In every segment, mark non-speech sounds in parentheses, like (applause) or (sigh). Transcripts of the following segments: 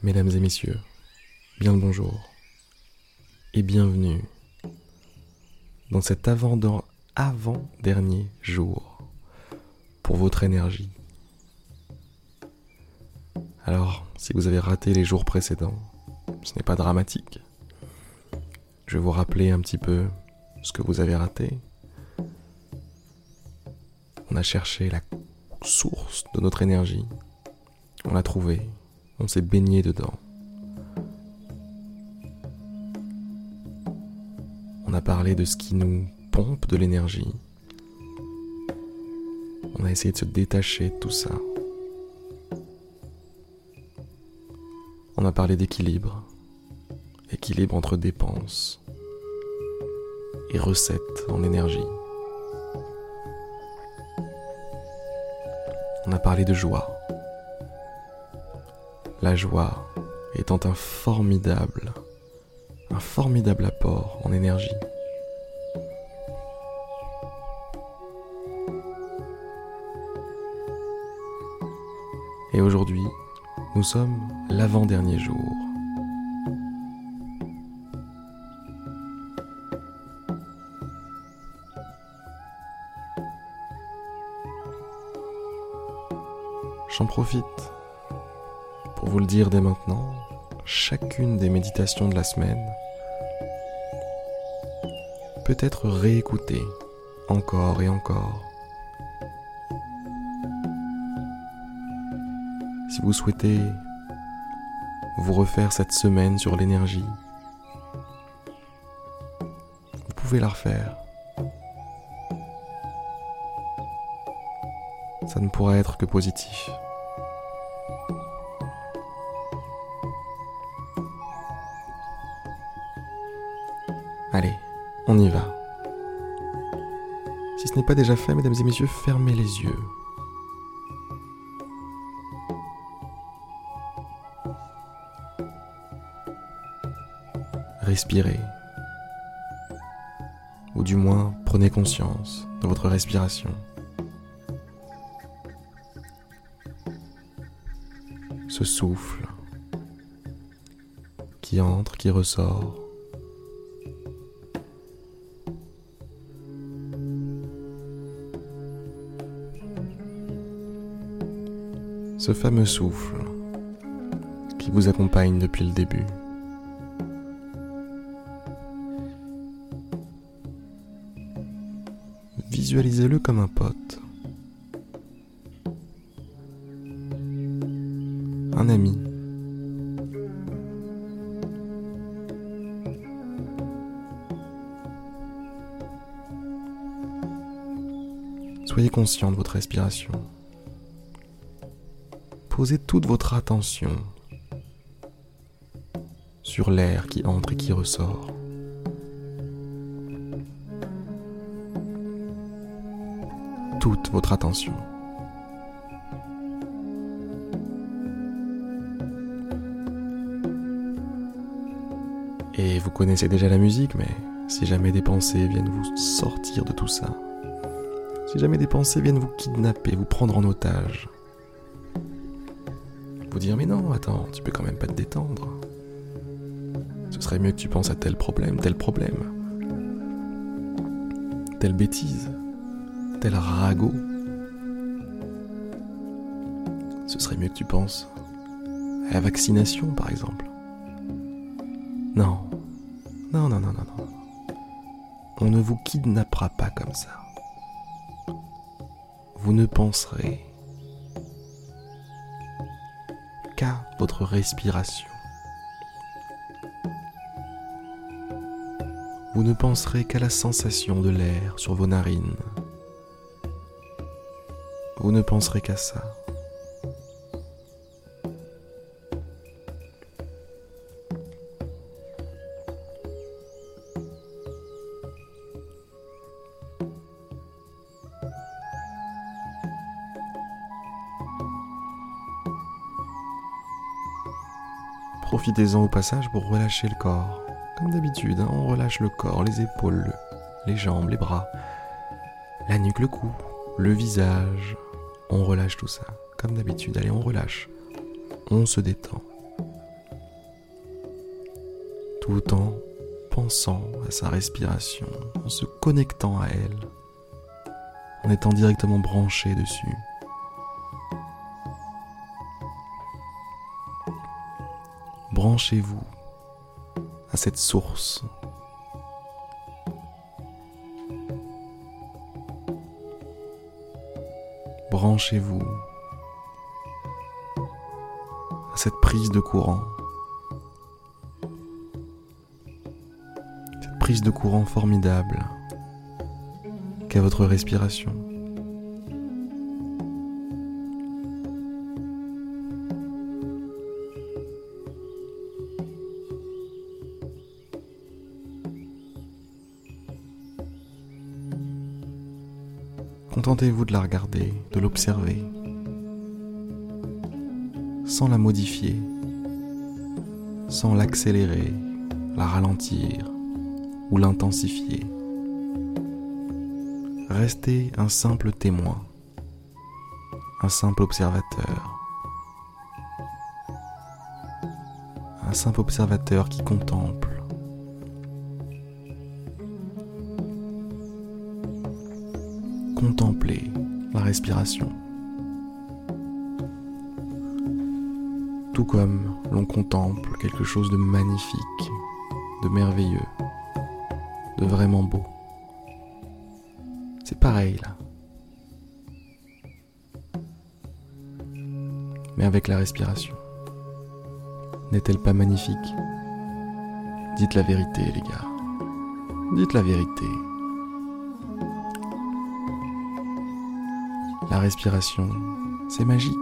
Mesdames et messieurs, bien le bonjour et bienvenue dans cet avant-dernier jour pour votre énergie. Alors, si vous avez raté les jours précédents, ce n'est pas dramatique. Je vais vous rappeler un petit peu ce que vous avez raté. On a cherché la source de notre énergie. On l'a trouvée. On s'est baigné dedans. On a parlé de ce qui nous pompe de l'énergie. On a essayé de se détacher de tout ça. On a parlé d'équilibre. Équilibre entre dépenses et recettes en énergie. On a parlé de joie. La joie étant un formidable, un formidable apport en énergie. Et aujourd'hui, nous sommes l'avant-dernier jour. J'en profite vous le dire dès maintenant, chacune des méditations de la semaine peut être réécoutée encore et encore. Si vous souhaitez vous refaire cette semaine sur l'énergie, vous pouvez la refaire. Ça ne pourra être que positif. Allez, on y va. Si ce n'est pas déjà fait, mesdames et messieurs, fermez les yeux. Respirez. Ou du moins, prenez conscience de votre respiration. Ce souffle qui entre, qui ressort. Ce fameux souffle qui vous accompagne depuis le début. Visualisez-le comme un pote, un ami. Soyez conscient de votre respiration posez toute votre attention sur l'air qui entre et qui ressort. Toute votre attention. Et vous connaissez déjà la musique, mais si jamais des pensées viennent vous sortir de tout ça, si jamais des pensées viennent vous kidnapper, vous prendre en otage, vous dire mais non, attends, tu peux quand même pas te détendre. Ce serait mieux que tu penses à tel problème, tel problème, telle bêtise, tel ragot. Ce serait mieux que tu penses à la vaccination, par exemple. Non, non, non, non, non, non. On ne vous kidnappera pas comme ça. Vous ne penserez qu'à votre respiration. Vous ne penserez qu'à la sensation de l'air sur vos narines. Vous ne penserez qu'à ça. Profitez-en au passage pour relâcher le corps. Comme d'habitude, hein, on relâche le corps, les épaules, les jambes, les bras, la nuque, le cou, le visage. On relâche tout ça. Comme d'habitude, allez, on relâche. On se détend. tout en pensant à sa respiration, en se connectant à elle, en étant directement branché dessus. Branchez-vous à cette source. Branchez-vous à cette prise de courant. Cette prise de courant formidable qu'est votre respiration. Contentez-vous de la regarder, de l'observer, sans la modifier, sans l'accélérer, la ralentir ou l'intensifier. Restez un simple témoin, un simple observateur, un simple observateur qui contemple contempler la respiration. Tout comme l'on contemple quelque chose de magnifique, de merveilleux, de vraiment beau. C'est pareil là. Mais avec la respiration. N'est-elle pas magnifique? Dites la vérité les gars. Dites la vérité. La respiration, c'est magique.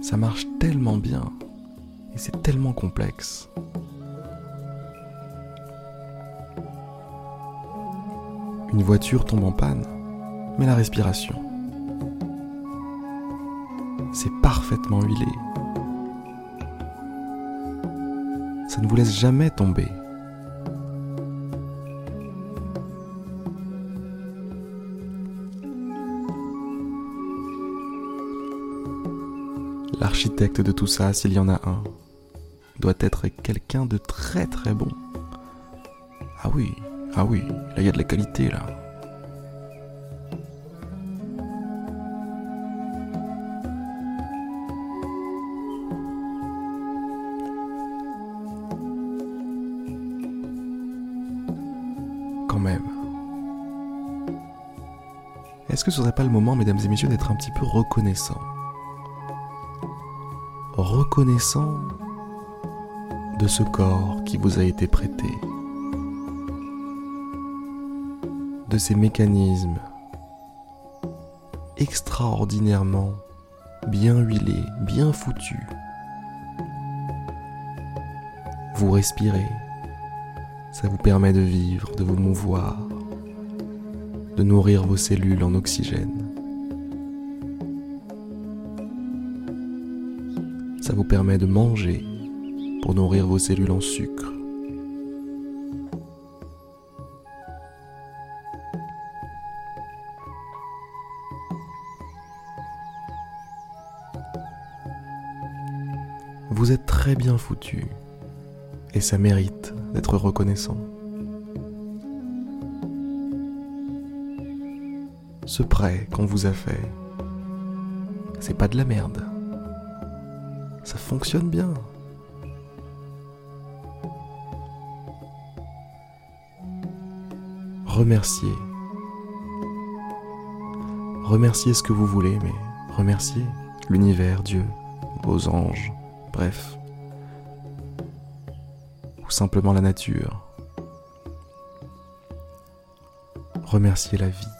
Ça marche tellement bien et c'est tellement complexe. Une voiture tombe en panne, mais la respiration, c'est parfaitement huilé. Ça ne vous laisse jamais tomber. L'architecte de tout ça, s'il y en a un, doit être quelqu'un de très très bon. Ah oui, ah oui, là il y a de la qualité là. Quand même. Est-ce que ce serait pas le moment, mesdames et messieurs, d'être un petit peu reconnaissant reconnaissant de ce corps qui vous a été prêté, de ces mécanismes extraordinairement bien huilés, bien foutus. Vous respirez, ça vous permet de vivre, de vous mouvoir, de nourrir vos cellules en oxygène. Ça vous permet de manger pour nourrir vos cellules en sucre. Vous êtes très bien foutu et ça mérite d'être reconnaissant. Ce prêt qu'on vous a fait, c'est pas de la merde ça fonctionne bien. Remerciez. Remerciez ce que vous voulez, mais remerciez l'univers, Dieu, vos anges, bref. Ou simplement la nature. Remerciez la vie.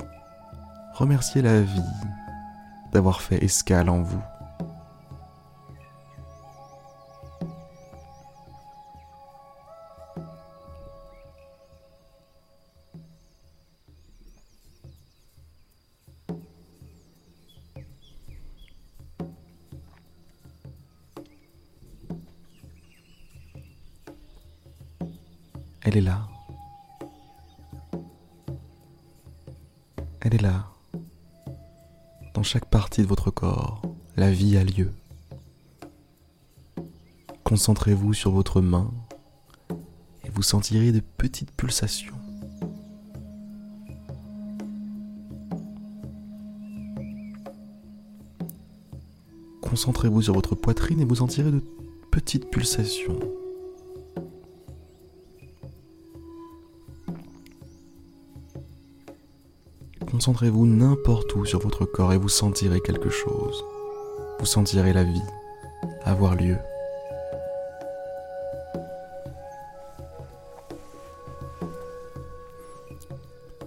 Remerciez la vie d'avoir fait escale en vous. Elle est là. Elle est là. Dans chaque partie de votre corps, la vie a lieu. Concentrez-vous sur votre main et vous sentirez de petites pulsations. Concentrez-vous sur votre poitrine et vous sentirez de petites pulsations. Concentrez-vous n'importe où sur votre corps et vous sentirez quelque chose. Vous sentirez la vie avoir lieu.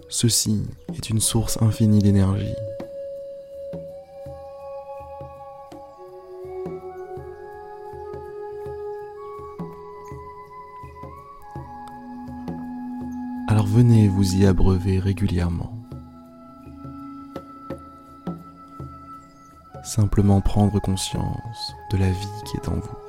Ceci est une source infinie d'énergie. Alors venez vous y abreuver régulièrement. Simplement prendre conscience de la vie qui est en vous.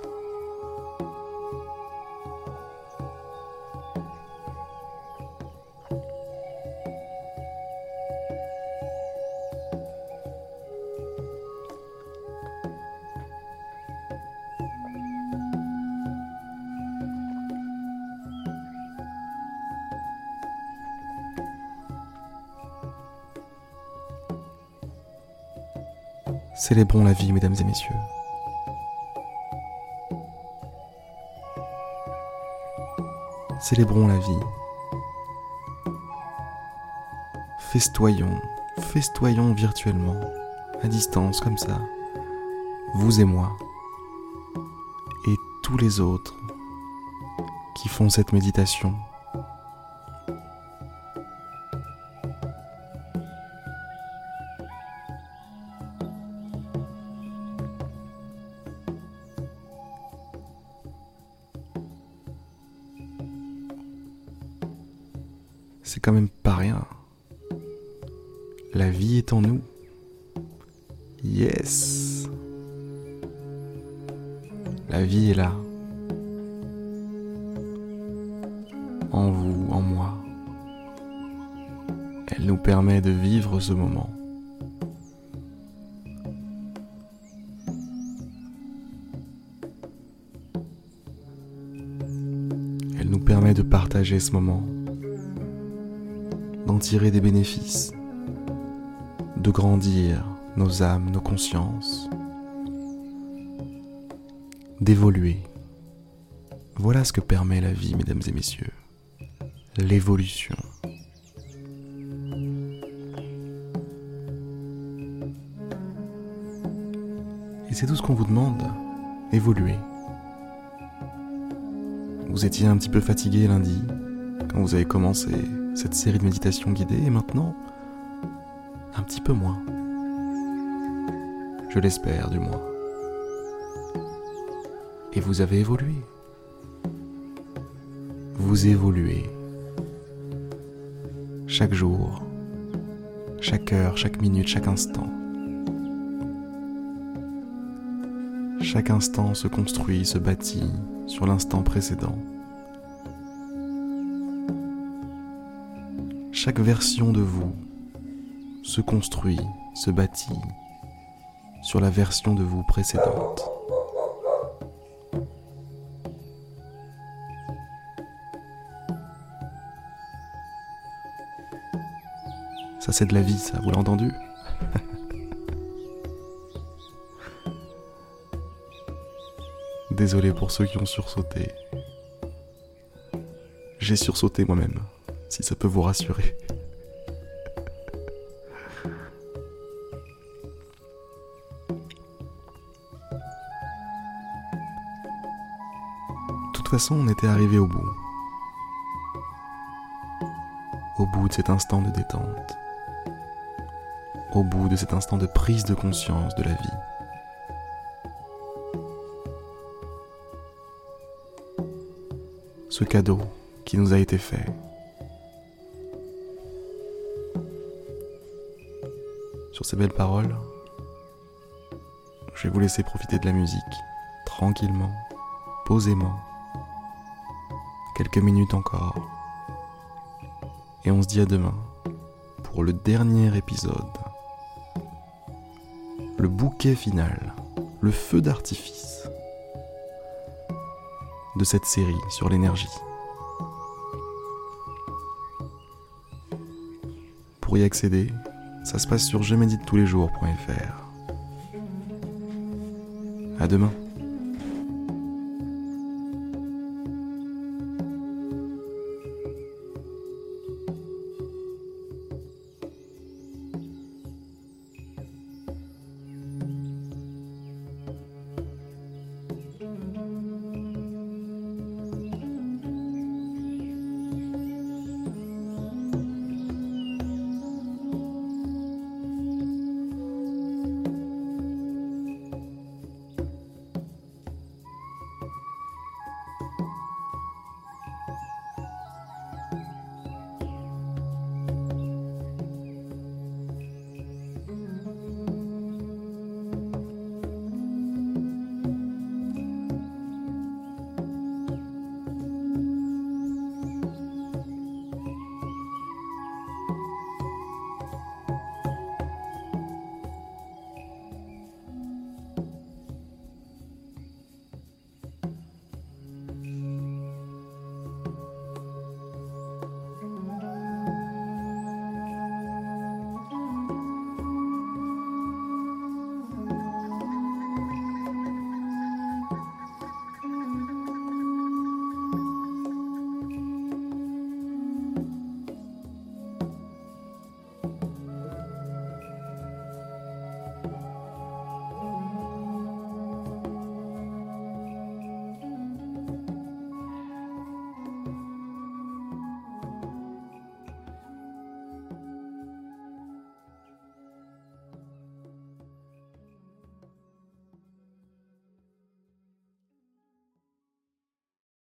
Célébrons la vie, mesdames et messieurs. Célébrons la vie. Festoyons, festoyons virtuellement, à distance comme ça, vous et moi, et tous les autres qui font cette méditation La vie est là. En vous, en moi. Elle nous permet de vivre ce moment. Elle nous permet de partager ce moment d'en tirer des bénéfices, de grandir nos âmes, nos consciences, d'évoluer. Voilà ce que permet la vie, mesdames et messieurs, l'évolution. Et c'est tout ce qu'on vous demande, évoluer. Vous étiez un petit peu fatigué lundi, quand vous avez commencé cette série de méditations guidées et maintenant un petit peu moins. Je l'espère du moins. Et vous avez évolué. Vous évoluez. Chaque jour, chaque heure, chaque minute, chaque instant. Chaque instant se construit, se bâtit sur l'instant précédent. Chaque version de vous se construit, se bâtit sur la version de vous précédente. Ça c'est de la vie, ça, vous l'avez entendu (laughs) Désolé pour ceux qui ont sursauté. J'ai sursauté moi-même si ça peut vous rassurer. De toute façon, on était arrivé au bout. Au bout de cet instant de détente. Au bout de cet instant de prise de conscience de la vie. Ce cadeau qui nous a été fait Sur ces belles paroles, je vais vous laisser profiter de la musique, tranquillement, posément, quelques minutes encore. Et on se dit à demain pour le dernier épisode, le bouquet final, le feu d'artifice. de cette série sur l'énergie. Pour y accéder, ça se passe sur je médite tous les jours.fr. À demain.